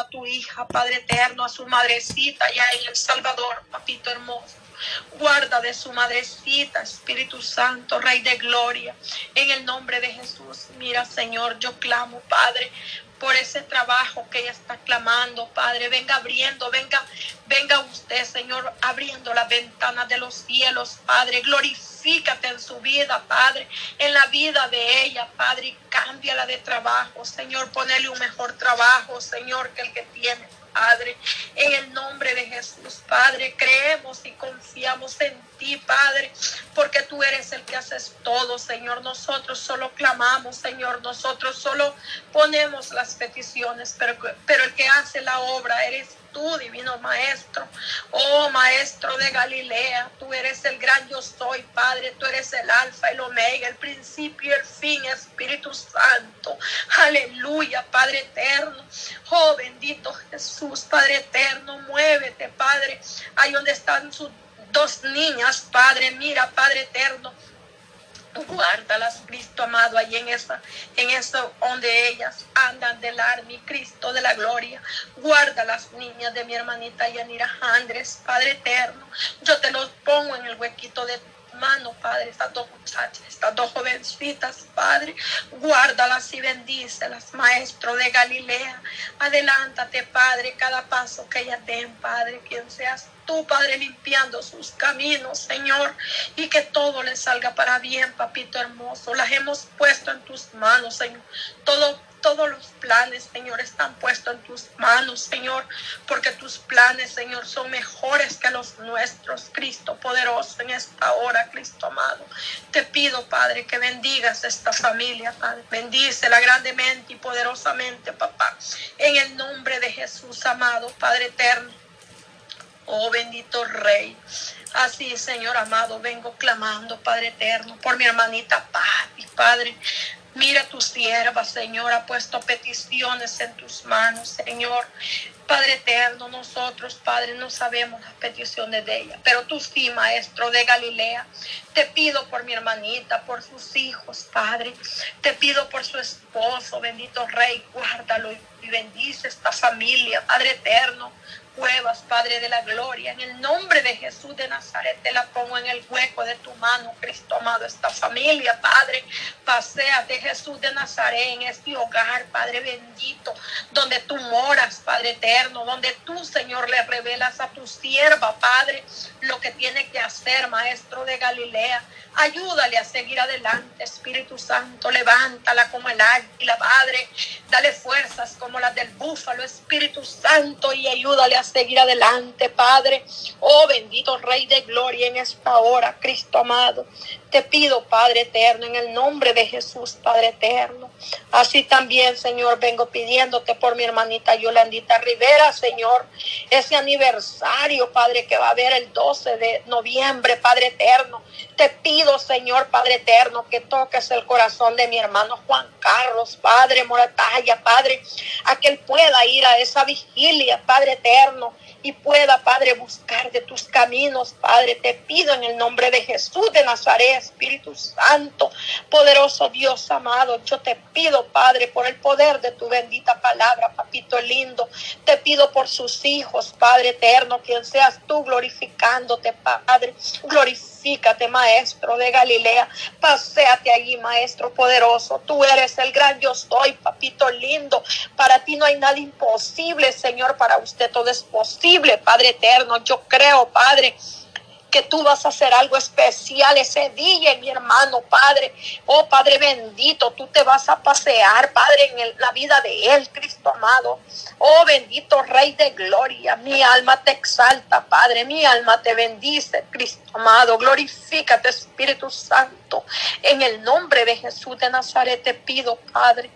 a tu hija, Padre eterno, a su madrecita ya en El Salvador, papito hermoso. Guarda de su madrecita, Espíritu Santo, Rey de Gloria. En el nombre de Jesús, mira, Señor, yo clamo, Padre, por ese trabajo que ella está clamando, Padre. Venga abriendo, venga, venga usted, Señor, abriendo las ventanas de los cielos, Padre. Glorifícate en su vida, Padre, en la vida de ella, Padre, y cámbiala de trabajo, Señor. Ponele un mejor trabajo, Señor, que el que tiene. Padre, en el nombre de Jesús, Padre, creemos y confiamos en ti, Padre, porque tú eres el que haces todo, Señor. Nosotros solo clamamos, Señor, nosotros solo ponemos las peticiones, pero, pero el que hace la obra eres tú, divino Maestro. Oh Maestro de Galilea, tú eres el gran yo soy, Padre. Tú eres el alfa, el omega, el principio y el fin, Espíritu Santo. Aleluya, Padre eterno. Oh bendito Jesús, Padre eterno. Muévete, Padre. Ahí donde están sus dos niñas, Padre. Mira, Padre eterno Guárdalas, Cristo amado, ahí en esa, en eso donde ellas andan del mi Cristo de la gloria. Guarda las niñas de mi hermanita Yanira Andrés, Padre eterno. Yo te los pongo en el huequito de mano, Padre, estas dos muchachas, estas dos jovencitas, Padre, guárdalas y bendícelas, Maestro de Galilea. Adelántate, Padre, cada paso que ellas den, Padre, quien seas tú, Padre, limpiando sus caminos, Señor, y que todo les salga para bien, papito hermoso. Las hemos puesto en tus manos, Señor. Todo todos los planes, Señor, están puestos en tus manos, Señor, porque tus planes, Señor, son mejores que los nuestros, Cristo poderoso, en esta hora, Cristo amado. Te pido, Padre, que bendigas esta familia, Padre. Bendícela grandemente y poderosamente, papá. En el nombre de Jesús, amado, Padre eterno. Oh bendito Rey. Así, Señor amado, vengo clamando, Padre eterno, por mi hermanita Pati, Padre. Mira tu sierva, Señor, ha puesto peticiones en tus manos, Señor. Padre eterno, nosotros, Padre, no sabemos las peticiones de ella, pero tú sí, Maestro de Galilea. Te pido por mi hermanita, por sus hijos, Padre. Te pido por su esposo, bendito Rey, guárdalo y bendice esta familia, Padre eterno cuevas, Padre de la gloria. En el nombre de Jesús de Nazaret te la pongo en el hueco de tu mano, Cristo amado, esta familia, Padre. de Jesús de Nazaret en este hogar, Padre bendito, donde tú moras, Padre eterno, donde tú, Señor, le revelas a tu sierva, Padre, lo que tiene que hacer, Maestro de Galilea. Ayúdale a seguir adelante, Espíritu Santo. Levántala como el águila, Padre. Dale fuerzas como las del búfalo, Espíritu Santo, y ayúdale a seguir adelante, Padre. Oh bendito Rey de Gloria en esta hora, Cristo amado. Te pido, Padre eterno, en el nombre de Jesús, Padre eterno. Así también, Señor, vengo pidiéndote por mi hermanita Yolandita Rivera, Señor, ese aniversario, Padre, que va a haber el 12 de noviembre, Padre eterno. Te pido, Señor, Padre eterno, que toques el corazón de mi hermano Juan Carlos, Padre Moratalla, Padre, a que él pueda ir a esa vigilia, Padre eterno y pueda, Padre, buscar de tus caminos, Padre. Te pido en el nombre de Jesús de Nazaret, Espíritu Santo, poderoso Dios amado. Yo te pido, Padre, por el poder de tu bendita palabra, papito lindo. Te pido por sus hijos, Padre eterno, quien seas tú glorificándote, Padre. Glorifícate, Maestro de Galilea. Paseate allí, Maestro poderoso. Tú eres el gran yo soy, papito lindo. Para ti no hay nada imposible, Señor. Para usted todo es posible. Padre eterno. Yo creo, Padre, que tú vas a hacer algo especial ese día, mi hermano, Padre. Oh, Padre bendito, tú te vas a pasear, Padre, en la vida de Él, Cristo amado. Oh, bendito Rey de Gloria, mi alma te exalta, Padre, mi alma te bendice, Cristo amado. Glorifícate, Espíritu Santo. En el nombre de Jesús de Nazaret te pido, Padre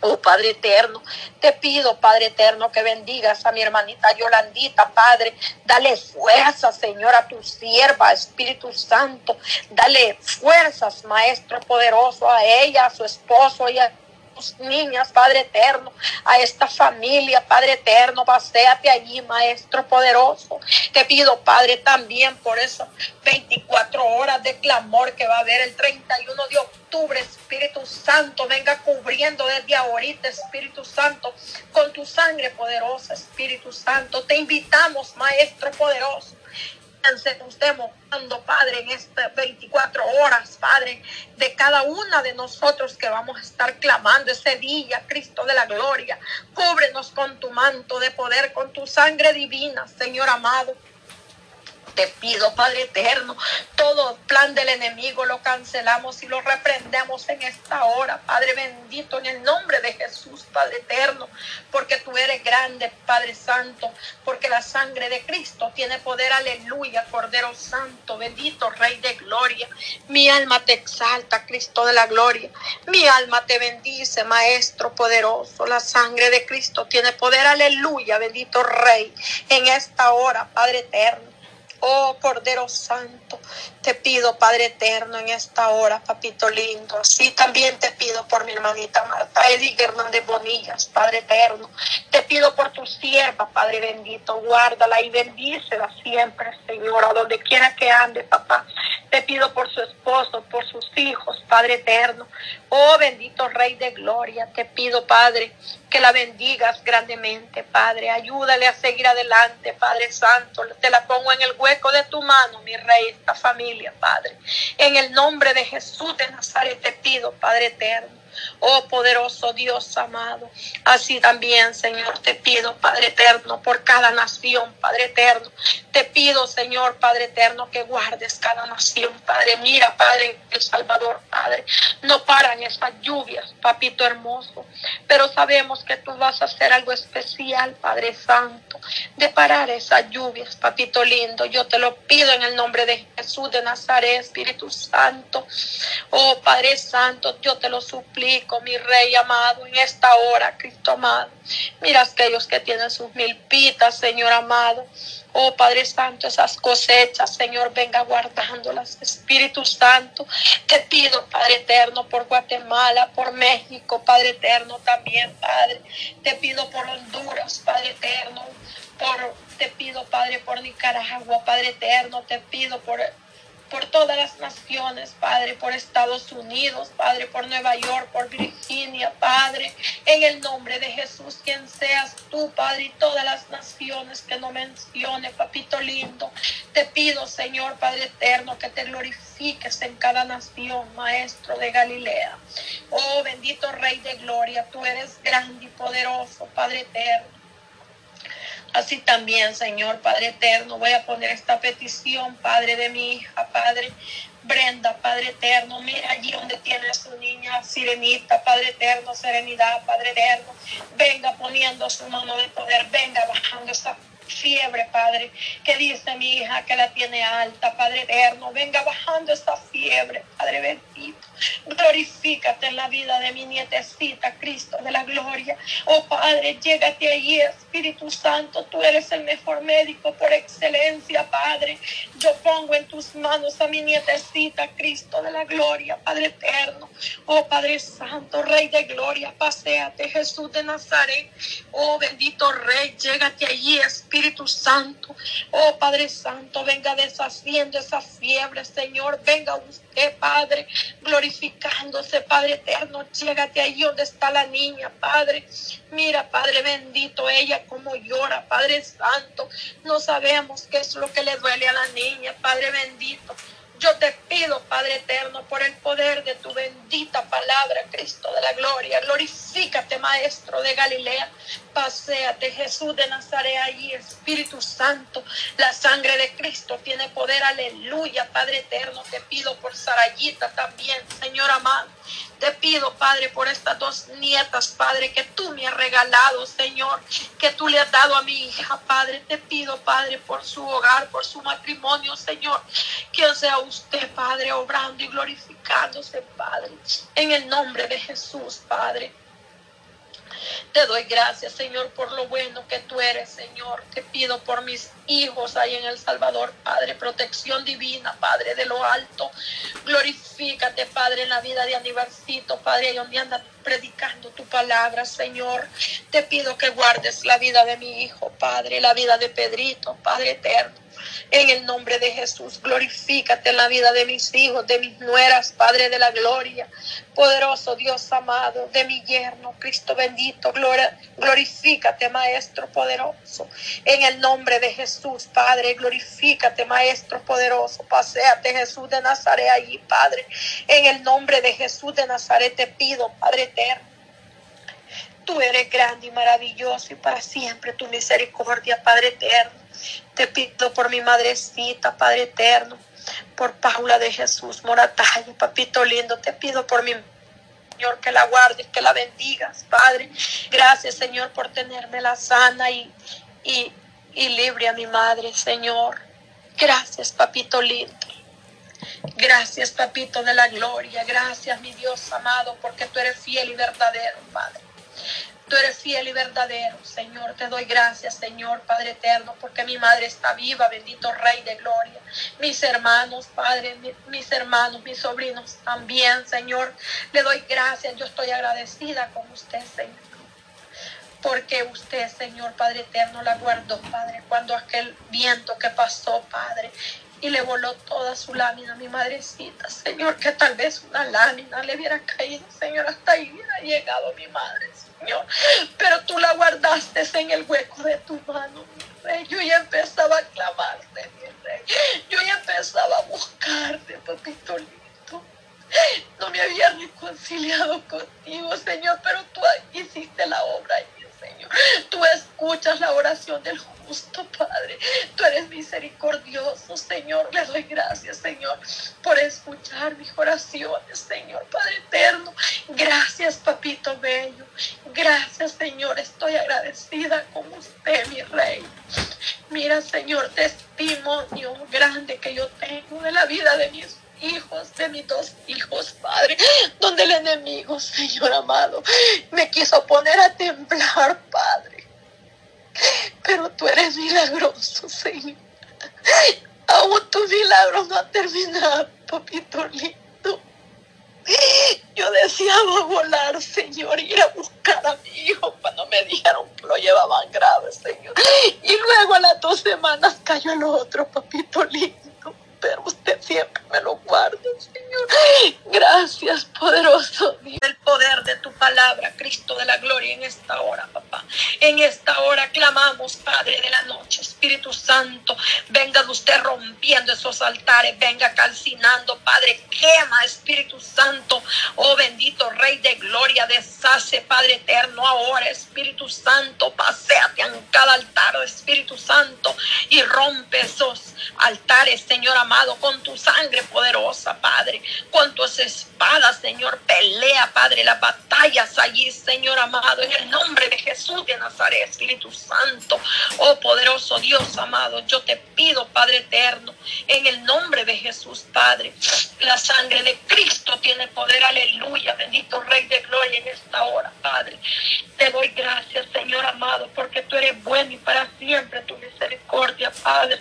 Oh Padre eterno, te pido, Padre eterno, que bendigas a mi hermanita Yolandita, Padre. Dale fuerza, Señor, a tu sierva, Espíritu Santo. Dale fuerzas, Maestro poderoso, a ella, a su esposo y a niñas, Padre eterno, a esta familia, Padre eterno, paséate allí, Maestro poderoso. Te pido, Padre, también por esas 24 horas de clamor que va a haber el 31 de octubre, Espíritu Santo, venga cubriendo desde ahorita, Espíritu Santo, con tu sangre poderosa, Espíritu Santo. Te invitamos, Maestro poderoso estemos dando, Padre, en estas 24 horas, Padre, de cada una de nosotros que vamos a estar clamando ese día, Cristo de la gloria. Cúbrenos con tu manto de poder, con tu sangre divina, Señor amado te pido, Padre eterno, todo plan del enemigo lo cancelamos y lo reprendemos en esta hora, Padre bendito, en el nombre de Jesús, Padre eterno, porque tú eres grande, Padre santo, porque la sangre de Cristo tiene poder, aleluya, Cordero Santo, bendito Rey de Gloria. Mi alma te exalta, Cristo de la Gloria. Mi alma te bendice, Maestro poderoso. La sangre de Cristo tiene poder, aleluya, bendito Rey, en esta hora, Padre eterno. Oh Cordero Santo, te pido, Padre eterno, en esta hora, papito lindo. Sí, también te pido por mi hermanita Marta Edith Hernández Bonillas, Padre eterno. Pido por tu sierva, Padre bendito. Guárdala y bendícela siempre, Señor, a donde quiera que ande, papá. Te pido por su esposo, por sus hijos, Padre eterno. Oh bendito Rey de Gloria, te pido, Padre, que la bendigas grandemente, Padre. Ayúdale a seguir adelante, Padre Santo. Te la pongo en el hueco de tu mano, mi Rey, esta familia, Padre. En el nombre de Jesús de Nazaret te pido, Padre eterno oh poderoso Dios amado. Así también, Señor, te pido, Padre eterno, por cada nación, Padre eterno. Te pido, Señor, Padre eterno, que guardes cada nación, Padre. Mira, Padre, El Salvador, Padre. No paran estas lluvias, papito hermoso. Pero sabemos que tú vas a hacer algo especial, Padre Santo, de parar esas lluvias, papito lindo. Yo te lo pido en el nombre de Jesús de Nazaret, Espíritu Santo. Oh Padre Santo, yo te lo suplico mi rey amado, en esta hora, Cristo amado. Mira aquellos que tienen sus milpitas, Señor amado. Oh Padre Santo, esas cosechas, Señor, venga guardándolas. Espíritu Santo, te pido, Padre Eterno, por Guatemala, por México, Padre Eterno también, Padre. Te pido por Honduras, Padre Eterno. Por, te pido, Padre, por Nicaragua, Padre Eterno. Te pido por por todas las naciones, Padre, por Estados Unidos, Padre, por Nueva York, por Virginia, Padre, en el nombre de Jesús, quien seas tú, Padre, y todas las naciones que no mencione, papito lindo, te pido, Señor, Padre eterno, que te glorifiques en cada nación, Maestro de Galilea. Oh, bendito Rey de Gloria, tú eres grande y poderoso, Padre eterno. Así también, Señor Padre eterno, voy a poner esta petición, Padre de mi hija, Padre Brenda, Padre eterno, mira allí donde tiene a su niña Sirenita, Padre eterno, serenidad, Padre eterno, venga poniendo su mano de poder, venga bajando esta fiebre, Padre, que dice mi hija que la tiene alta, Padre eterno, venga bajando esta fiebre, Padre bendito. Glorifícate en la vida de mi nietecita, Cristo de la gloria. Oh Padre, llégate ahí, Espíritu Santo, tú eres el mejor médico por excelencia, Padre. Yo pongo en tus manos a mi nietecita, Cristo de la gloria, Padre eterno. Oh Padre Santo, Rey de gloria, paséate, Jesús de Nazaret. Oh bendito Rey, llégate allí, Espíritu Santo. Oh Padre Santo, venga deshaciendo esa fiebre, Señor. Venga usted, Padre, glorificándose, Padre eterno. Llégate ahí donde está la niña, Padre. Mira, Padre bendito, ella como llora, Padre Santo. No sabemos qué es lo que le duele a la niña, Padre bendito. Yo te pido, Padre eterno, por el poder de tu bendita palabra, Cristo de la gloria. Glorifícate, Maestro de Galilea. Paseate, Jesús de Nazaret, allí, Espíritu Santo. La sangre de Cristo tiene poder, aleluya, Padre eterno. Te pido por Sarayita también, Señor amado. Te pido, Padre, por estas dos nietas, Padre, que tú me has regalado, Señor, que tú le has dado a mi hija, Padre. Te pido, Padre, por su hogar, por su matrimonio, Señor. Que sea usted, Padre, obrando y glorificándose, Padre. En el nombre de Jesús, Padre. Te doy gracias, Señor, por lo bueno que tú eres, Señor. Te pido por mis hijos ahí en El Salvador, Padre, protección divina, Padre de lo alto. Glorifícate, Padre, en la vida de Anibarcito, Padre, ahí donde anda predicando tu palabra, Señor. Te pido que guardes la vida de mi hijo, Padre, la vida de Pedrito, Padre eterno. En el nombre de Jesús, glorifícate en la vida de mis hijos, de mis nueras, Padre de la gloria. Poderoso Dios amado, de mi yerno, Cristo bendito, glorifícate, Maestro poderoso. En el nombre de Jesús, Padre, glorifícate, Maestro poderoso. Paseate, Jesús de Nazaret, allí, Padre. En el nombre de Jesús de Nazaret te pido, Padre eterno. Tú eres grande y maravilloso y para siempre tu misericordia, Padre eterno. Te pido por mi madrecita, Padre eterno, por Paula de Jesús Moratalla, papito lindo, te pido por mi Señor, que la guardes, que la bendigas, Padre. Gracias, Señor, por tenerme la sana y, y, y libre a mi madre, Señor. Gracias, papito lindo. Gracias, papito de la gloria. Gracias, mi Dios amado, porque tú eres fiel y verdadero, Padre. Tú eres fiel y verdadero, Señor. Te doy gracias, Señor, Padre eterno, porque mi madre está viva, bendito Rey de Gloria. Mis hermanos, Padre, mis hermanos, mis sobrinos también, Señor. Le doy gracias. Yo estoy agradecida con usted, Señor. Porque usted, Señor Padre eterno, la guardó, Padre, cuando aquel viento que pasó, Padre, y le voló toda su lámina a mi madrecita, Señor, que tal vez una lámina le hubiera caído, Señor, hasta ahí hubiera llegado mi madre, Señor. Pero tú la guardaste en el hueco de tu mano, mi rey. Yo ya empezaba a clamarte, mi rey. Yo ya empezaba a buscarte, papito lindo. No me había reconciliado contigo, Señor, pero tú hiciste la obra Señor. Tú escuchas la oración del justo, Padre. Tú eres misericordioso, Señor. Le doy gracias, Señor, por escuchar mis oraciones, Señor, Padre eterno. Gracias, Papito Bello. Gracias, Señor. Estoy agradecida con usted, mi Rey. Mira, Señor, testimonio grande que yo tengo de la vida de mis hijos, de mis dos hijos, Padre, donde el enemigo, Señor amado, me quiso poner a temblar, Padre. Pero tú eres milagroso, Señor. Aún tu milagro no ha terminado, papito lindo. Yo deseaba volar, Señor, ir a buscar a mi hijo cuando me dijeron que lo llevaban grave, Señor. Y luego a las dos semanas cayó el otro, papito lindo pero usted siempre me lo guarda, Señor. Gracias, poderoso Dios. El poder de tu palabra, Cristo de la gloria, en esta hora, papá. En esta hora clamamos, Padre de la noche, Espíritu Santo, venga de usted rompiendo esos altares, venga calcinando, Padre, quema, Espíritu Santo, oh bendito Rey de gloria, deshace, Padre eterno, ahora, Espíritu Santo, paséate en cada altar, Espíritu Santo, y rompe esos altares, Señor con tu sangre poderosa, Padre, con tus espadas, Señor, pelea, Padre, las batallas allí, Señor amado, en el nombre de Jesús de Nazaret, Espíritu Santo, oh poderoso Dios amado, yo te pido, Padre eterno, en el nombre de Jesús, Padre, la sangre de Cristo tiene poder, aleluya, bendito Rey de Gloria en esta hora, Padre. Te doy gracias, Señor amado, porque tú eres bueno y para siempre tu misericordia, Padre.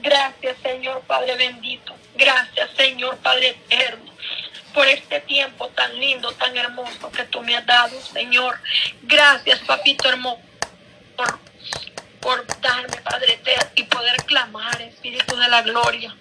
Gracias, Señor Padre bendito. Gracias, Señor Padre eterno por este tiempo tan lindo, tan hermoso que tú me has dado, Señor. Gracias, papito hermoso, por, por darme, Padre eterno, y poder clamar, Espíritu de la gloria.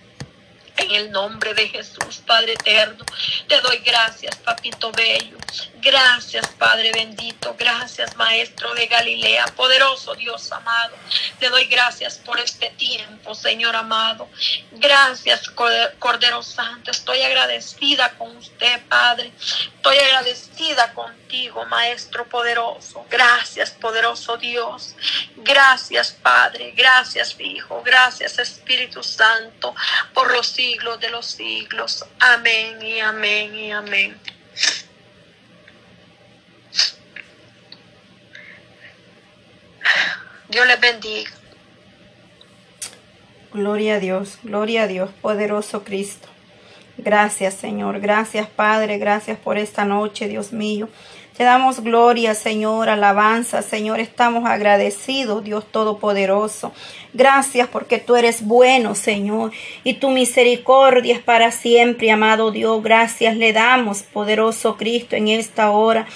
En el nombre de Jesús, Padre eterno, te doy gracias, papito bello. Gracias, Padre bendito. Gracias, Maestro de Galilea. Poderoso Dios amado. Te doy gracias por este tiempo, Señor amado. Gracias, Cordero Santo. Estoy agradecida con usted, Padre. Estoy agradecida contigo, Maestro poderoso. Gracias, poderoso Dios. Gracias, Padre. Gracias, Hijo. Gracias, Espíritu Santo, por los siglos de los siglos. Amén y amén y amén. Dios les bendiga. Gloria a Dios, gloria a Dios, poderoso Cristo. Gracias, Señor. Gracias, Padre. Gracias por esta noche, Dios mío. Te damos gloria, Señor, alabanza, Señor. Estamos agradecidos, Dios Todopoderoso. Gracias porque tú eres bueno, Señor, y tu misericordia es para siempre, amado Dios. Gracias le damos, poderoso Cristo, en esta hora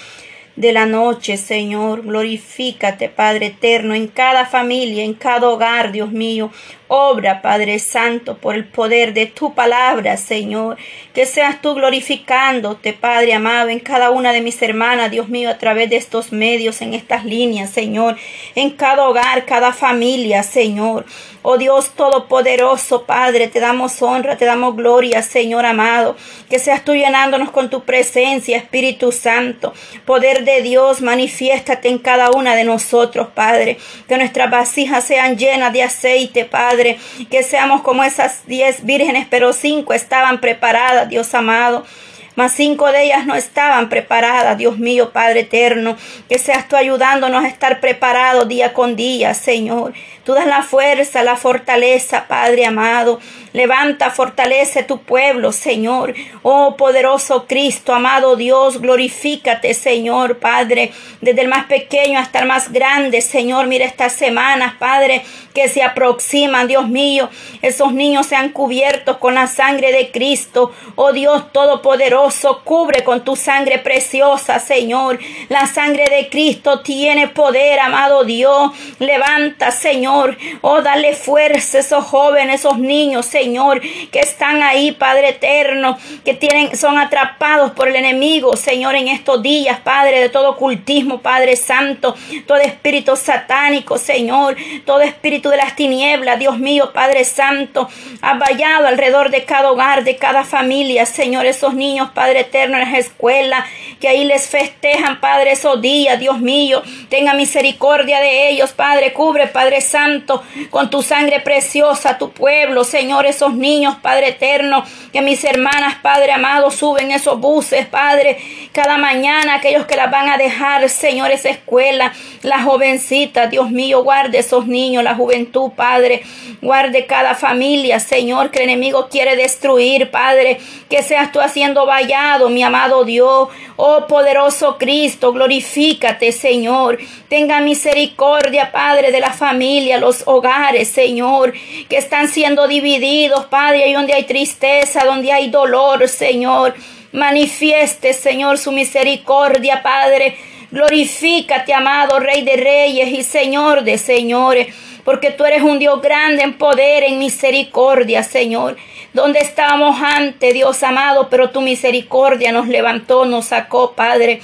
de la noche, Señor. Glorifícate, Padre eterno, en cada familia, en cada hogar, Dios mío. Obra, Padre Santo, por el poder de tu palabra, Señor. Que seas tú glorificándote, Padre amado, en cada una de mis hermanas, Dios mío, a través de estos medios, en estas líneas, Señor. En cada hogar, cada familia, Señor. Oh Dios Todopoderoso, Padre, te damos honra, te damos gloria, Señor amado. Que seas tú llenándonos con tu presencia, Espíritu Santo. Poder de Dios, manifiéstate en cada una de nosotros, Padre. Que nuestras vasijas sean llenas de aceite, Padre. Que seamos como esas diez vírgenes, pero cinco estaban preparadas, Dios amado mas cinco de ellas no estaban preparadas, Dios mío, Padre eterno, que seas tú ayudándonos a estar preparados día con día, Señor. Tú das la fuerza, la fortaleza, Padre amado. Levanta, fortalece tu pueblo, Señor. Oh poderoso Cristo, amado Dios, glorifícate, Señor, Padre, desde el más pequeño hasta el más grande, Señor. Mira estas semanas, Padre, que se aproximan, Dios mío. Esos niños sean cubiertos con la sangre de Cristo. Oh Dios Todopoderoso, cubre con tu sangre preciosa, Señor. La sangre de Cristo tiene poder, amado Dios. Levanta, Señor. Oh, dale fuerza a esos jóvenes, esos niños, Señor. Que están ahí, Padre eterno, que tienen, son atrapados por el enemigo, Señor, en estos días, Padre, de todo ocultismo, Padre Santo, todo espíritu satánico, Señor, todo espíritu de las tinieblas, Dios mío, Padre Santo, ha vallado alrededor de cada hogar, de cada familia, Señor, esos niños, Padre eterno, en las escuelas, que ahí les festejan, Padre, esos días, Dios mío, tenga misericordia de ellos, Padre, cubre, Padre Santo, con tu sangre preciosa, tu pueblo, Señor, esos niños, Padre eterno, que mis hermanas, Padre amado, suben esos buses, Padre, cada mañana, aquellos que las van a dejar, Señor, esa escuela, las jovencitas, Dios mío, guarde esos niños, la juventud, Padre, guarde cada familia, Señor, que el enemigo quiere destruir, Padre, que seas tú haciendo mi amado Dios, oh poderoso Cristo, glorifícate, Señor, tenga misericordia, Padre, de la familia, los hogares, Señor, que están siendo divididos Padre, y donde hay tristeza, donde hay dolor, Señor. Manifieste, Señor, su misericordia, Padre. Glorifícate, amado Rey de Reyes y Señor de Señores, porque tú eres un Dios grande en poder, en misericordia, Señor. Donde estábamos antes, Dios amado, pero tu misericordia nos levantó, nos sacó, Padre.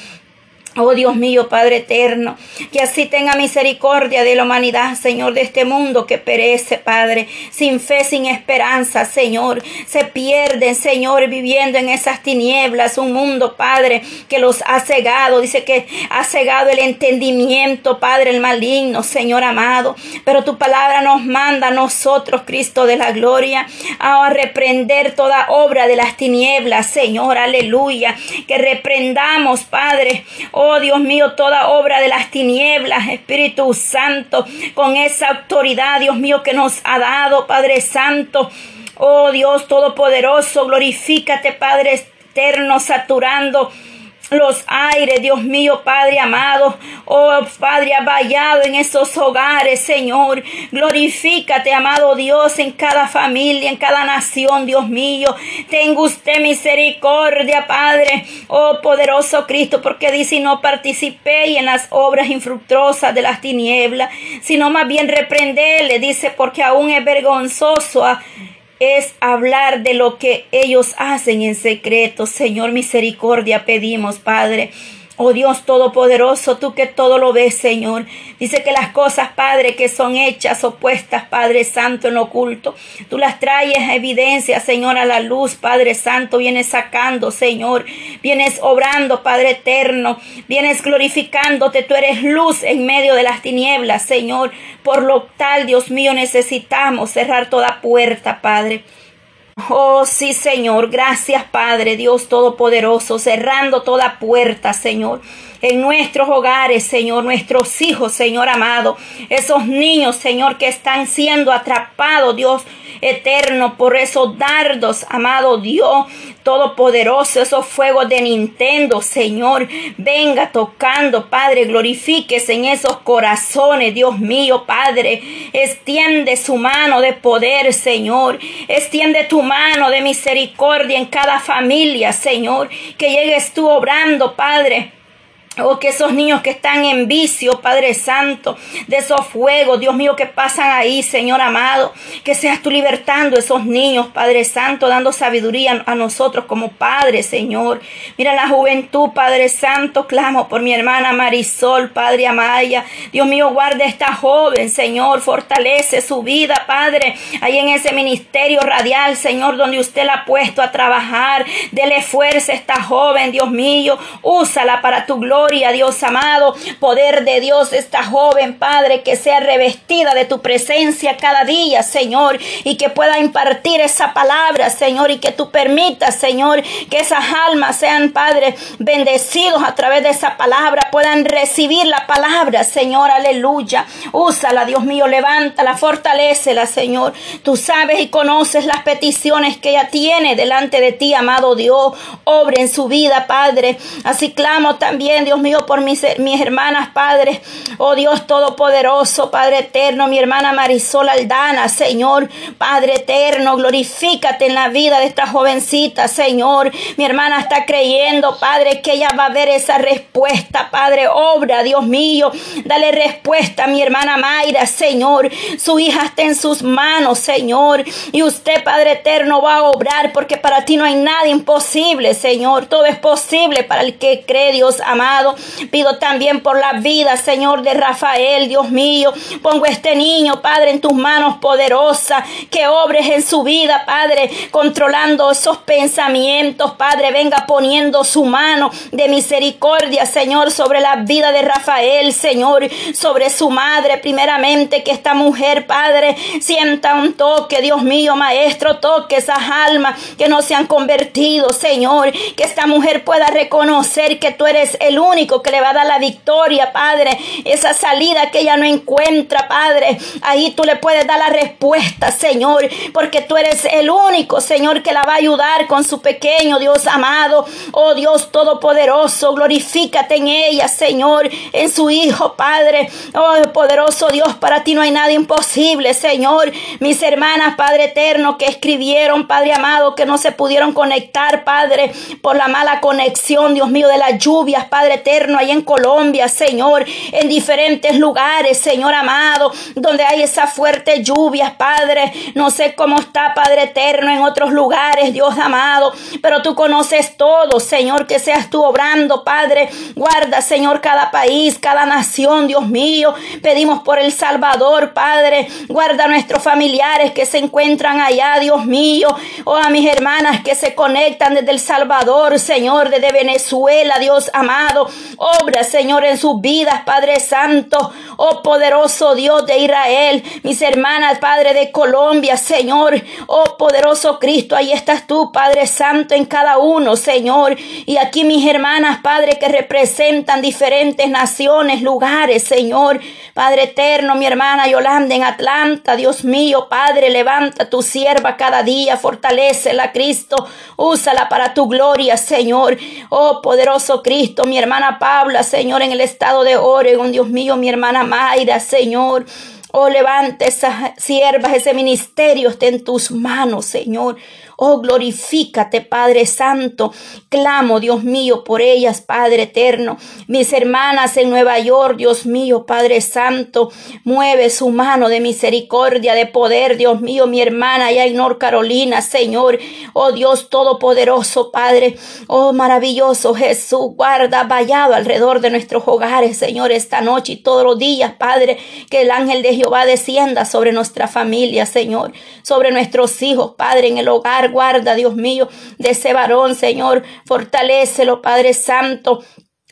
Oh Dios mío, Padre eterno, que así tenga misericordia de la humanidad, Señor, de este mundo que perece, Padre, sin fe, sin esperanza, Señor. Se pierden, Señor, viviendo en esas tinieblas, un mundo, Padre, que los ha cegado. Dice que ha cegado el entendimiento, Padre, el maligno, Señor amado. Pero tu palabra nos manda a nosotros, Cristo de la gloria, a reprender toda obra de las tinieblas, Señor, aleluya. Que reprendamos, Padre, Oh Dios mío, toda obra de las tinieblas, Espíritu Santo, con esa autoridad, Dios mío, que nos ha dado, Padre Santo. Oh Dios Todopoderoso, glorifícate, Padre eterno, saturando los aires, Dios mío, Padre amado. Oh, Padre, vallado en esos hogares, Señor. Glorifícate, amado Dios, en cada familia, en cada nación, Dios mío. Tenga usted misericordia, Padre. Oh, poderoso Cristo, porque dice, no participéis en las obras infructuosas de las tinieblas, sino más bien reprenderle, dice, porque aún es vergonzoso es hablar de lo que ellos hacen en secreto. Señor, misericordia pedimos, Padre. Oh Dios Todopoderoso, tú que todo lo ves, Señor. Dice que las cosas, Padre, que son hechas opuestas, Padre Santo, en lo oculto, tú las traes a evidencia, Señor, a la luz, Padre Santo. Vienes sacando, Señor. Vienes obrando, Padre eterno. Vienes glorificándote. Tú eres luz en medio de las tinieblas, Señor. Por lo tal, Dios mío, necesitamos cerrar toda puerta, Padre. Oh sí, Señor, gracias Padre Dios Todopoderoso, cerrando toda puerta, Señor, en nuestros hogares, Señor, nuestros hijos, Señor amado, esos niños, Señor, que están siendo atrapados, Dios, eterno, por esos dardos, amado Dios Todopoderoso, esos fuegos de Nintendo, Señor, venga tocando, Padre, glorifíquese en esos corazones, Dios mío, Padre, extiende su mano de poder, Señor, extiende tu mano de misericordia en cada familia, Señor, que llegues tú obrando, Padre Oh, que esos niños que están en vicio, Padre Santo, de esos fuegos, Dios mío, que pasan ahí, Señor amado, que seas tú libertando esos niños, Padre Santo, dando sabiduría a nosotros como Padre, Señor. Mira la juventud, Padre Santo, clamo por mi hermana Marisol, Padre Amaya. Dios mío, guarde esta joven, Señor, fortalece su vida, Padre, ahí en ese ministerio radial, Señor, donde usted la ha puesto a trabajar. Dele fuerza a esta joven, Dios mío, úsala para tu gloria Dios amado. Poder de Dios, esta joven, Padre, que sea revestida de tu presencia cada día, Señor, y que pueda impartir esa palabra, Señor, y que tú permitas, Señor, que esas almas sean, Padre, bendecidos a través de esa palabra, puedan recibir la palabra, Señor, aleluya. Úsala, Dios mío, levántala, fortalecela, Señor. Tú sabes y conoces las peticiones que ella tiene delante de ti, amado Dios. Obre en su vida, Padre. Así clamo también, Dios mío, por mis, mis hermanas, Padre. Oh Dios Todopoderoso, Padre eterno, mi hermana Marisol Aldana, Señor, Padre eterno, glorifícate en la vida de esta jovencita, Señor. Mi hermana está creyendo, Padre, que ella va a ver esa respuesta, Padre. Obra, Dios mío. Dale respuesta a mi hermana Mayra, Señor. Su hija está en sus manos, Señor. Y usted, Padre eterno, va a obrar porque para ti no hay nada imposible, Señor. Todo es posible para el que cree, Dios amado. Pido también por la vida, Señor, de Rafael, Dios mío. Pongo este niño, Padre, en tus manos poderosas, que obres en su vida, Padre, controlando esos pensamientos, Padre, venga poniendo su mano de misericordia, Señor, sobre la vida de Rafael, Señor, sobre su madre, primeramente, que esta mujer, Padre, sienta un toque, Dios mío, Maestro, toque esas almas que no se han convertido, Señor, que esta mujer pueda reconocer que tú eres el único que le va a dar la victoria, Padre. Esa salida que ella no encuentra, Padre. Ahí tú le puedes dar la respuesta, Señor, porque tú eres el único, Señor, que la va a ayudar con su pequeño Dios amado. Oh Dios Todopoderoso, glorifícate en ella, Señor, en su Hijo, Padre. Oh poderoso Dios, para ti no hay nada imposible, Señor. Mis hermanas, Padre eterno, que escribieron, Padre amado, que no se pudieron conectar, Padre, por la mala conexión, Dios mío, de las lluvias, Padre eterno, ahí en Colombia, Señor, en diferentes lugares, Señor amado, donde hay esas fuertes lluvias, Padre. No sé cómo está, Padre eterno, en otros lugares, Dios amado, pero tú conoces todo, Señor, que seas tú obrando, Padre. Guarda, Señor, cada país, cada nación, Dios mío. Pedimos por El Salvador, Padre. Guarda a nuestros familiares que se encuentran allá, Dios mío. O oh, a mis hermanas que se conectan desde El Salvador, Señor, desde Venezuela, Dios amado. Obra, Señor, en sus vidas, Padre Santo. Oh poderoso Dios de Israel. Mis hermanas, Padre de Colombia, Señor. Oh poderoso Cristo, ahí estás tú, Padre Santo, en cada uno, Señor. Y aquí mis hermanas, Padre, que representan diferentes naciones, lugares, Señor. Padre eterno, mi hermana Yolanda en Atlanta, Dios mío, Padre, levanta tu sierva cada día, fortalecela, Cristo. Úsala para tu gloria, Señor. Oh poderoso Cristo, mi hermana hermana Paula, Señor, en el estado de Oregon, Dios mío, mi hermana Mayra, Señor. Oh, levante esas siervas, ese ministerio esté en tus manos, Señor. Oh, glorifícate, Padre Santo. Clamo, Dios mío, por ellas, Padre eterno. Mis hermanas en Nueva York, Dios mío, Padre Santo, mueve su mano de misericordia, de poder, Dios mío, mi hermana allá en North Carolina, Señor. Oh, Dios Todopoderoso, Padre. Oh, maravilloso Jesús, guarda vallado alrededor de nuestros hogares, Señor, esta noche y todos los días, Padre, que el ángel de Jehová descienda sobre nuestra familia, Señor, sobre nuestros hijos, Padre, en el hogar guarda, Dios mío, de ese varón, Señor. Fortalécelo, Padre Santo.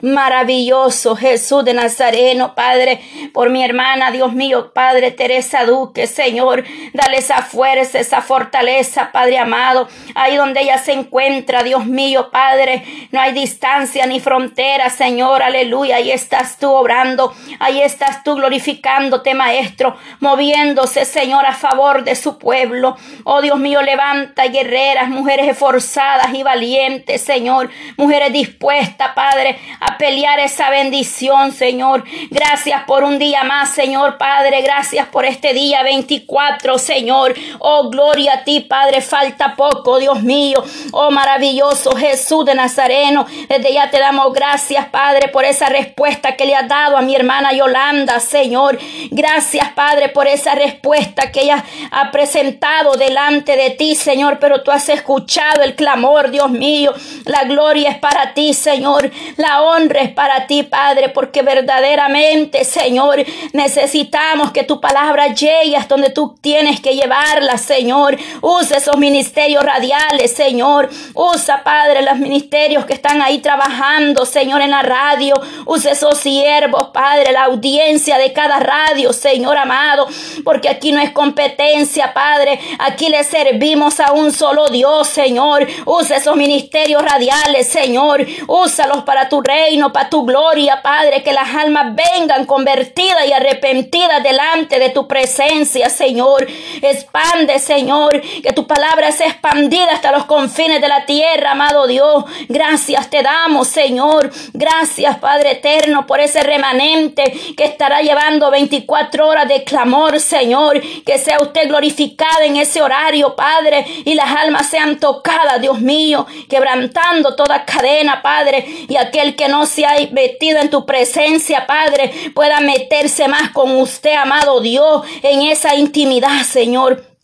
Maravilloso Jesús de Nazareno, Padre, por mi hermana, Dios mío, Padre Teresa Duque, Señor, dale esa fuerza, esa fortaleza, Padre amado, ahí donde ella se encuentra, Dios mío, Padre, no hay distancia ni frontera, Señor, aleluya, ahí estás tú obrando, ahí estás tú glorificándote, Maestro, moviéndose, Señor, a favor de su pueblo. Oh Dios mío, levanta guerreras, mujeres esforzadas y valientes, Señor, mujeres dispuestas, Padre, pelear esa bendición, Señor. Gracias por un día más, Señor Padre. Gracias por este día 24, Señor. Oh, gloria a ti, Padre. Falta poco, Dios mío. Oh, maravilloso Jesús de Nazareno. Desde ya te damos gracias, Padre, por esa respuesta que le has dado a mi hermana Yolanda, Señor. Gracias, Padre, por esa respuesta que ella ha presentado delante de ti, Señor. Pero tú has escuchado el clamor, Dios mío. La gloria es para ti, Señor. La honres para ti, Padre, porque verdaderamente, Señor, necesitamos que tu palabra llegue hasta donde tú tienes que llevarla, Señor. Usa esos ministerios radiales, Señor. Usa, Padre, los ministerios que están ahí trabajando, Señor, en la radio. Usa esos siervos, Padre, la audiencia de cada radio, Señor amado, porque aquí no es competencia, Padre. Aquí le servimos a un solo Dios, Señor. Usa esos ministerios radiales, Señor. Úsalos para tu reino para tu gloria, Padre, que las almas vengan convertidas y arrepentidas delante de tu presencia, Señor. Expande, Señor, que tu palabra sea expandida hasta los confines de la tierra, amado Dios. Gracias te damos, Señor. Gracias, Padre eterno, por ese remanente que estará llevando 24 horas de clamor, Señor. Que sea usted glorificada en ese horario, Padre, y las almas sean tocadas, Dios mío, quebrantando toda cadena, Padre, y aquel que no se ha metido en tu presencia, Padre, pueda meterse más con usted, amado Dios, en esa intimidad, Señor.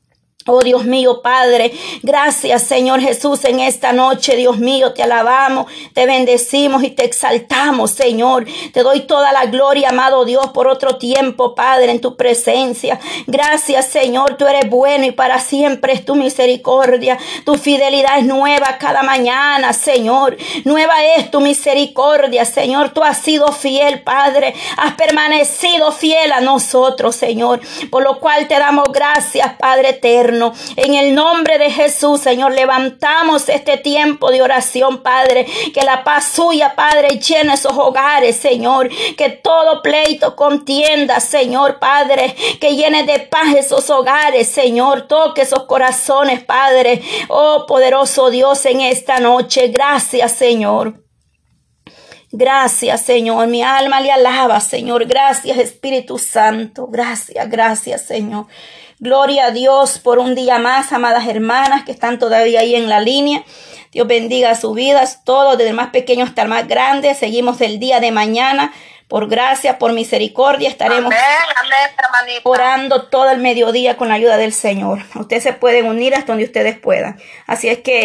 Oh Dios mío, Padre, gracias Señor Jesús en esta noche, Dios mío, te alabamos, te bendecimos y te exaltamos, Señor. Te doy toda la gloria, amado Dios, por otro tiempo, Padre, en tu presencia. Gracias, Señor, tú eres bueno y para siempre es tu misericordia. Tu fidelidad es nueva cada mañana, Señor. Nueva es tu misericordia, Señor. Tú has sido fiel, Padre. Has permanecido fiel a nosotros, Señor. Por lo cual te damos gracias, Padre eterno. En el nombre de Jesús, Señor, levantamos este tiempo de oración, Padre. Que la paz suya, Padre, llene esos hogares, Señor. Que todo pleito contienda, Señor, Padre. Que llene de paz esos hogares, Señor. Toque esos corazones, Padre. Oh, poderoso Dios, en esta noche. Gracias, Señor. Gracias, Señor. Mi alma le alaba, Señor. Gracias, Espíritu Santo. Gracias, gracias, Señor. Gloria a Dios por un día más, amadas hermanas que están todavía ahí en la línea. Dios bendiga sus vidas, todos, desde el más pequeño hasta el más grande. Seguimos el día de mañana. Por gracia, por misericordia, estaremos orando todo el mediodía con la ayuda del Señor. Ustedes se pueden unir hasta donde ustedes puedan. Así es que